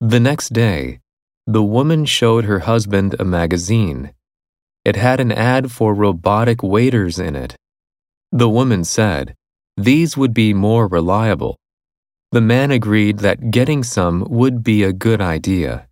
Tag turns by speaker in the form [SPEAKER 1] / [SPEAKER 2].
[SPEAKER 1] The next day, the woman showed her husband a magazine. It had an ad for robotic waiters in it. The woman said, These would be more reliable. The man agreed that getting some would be a good idea.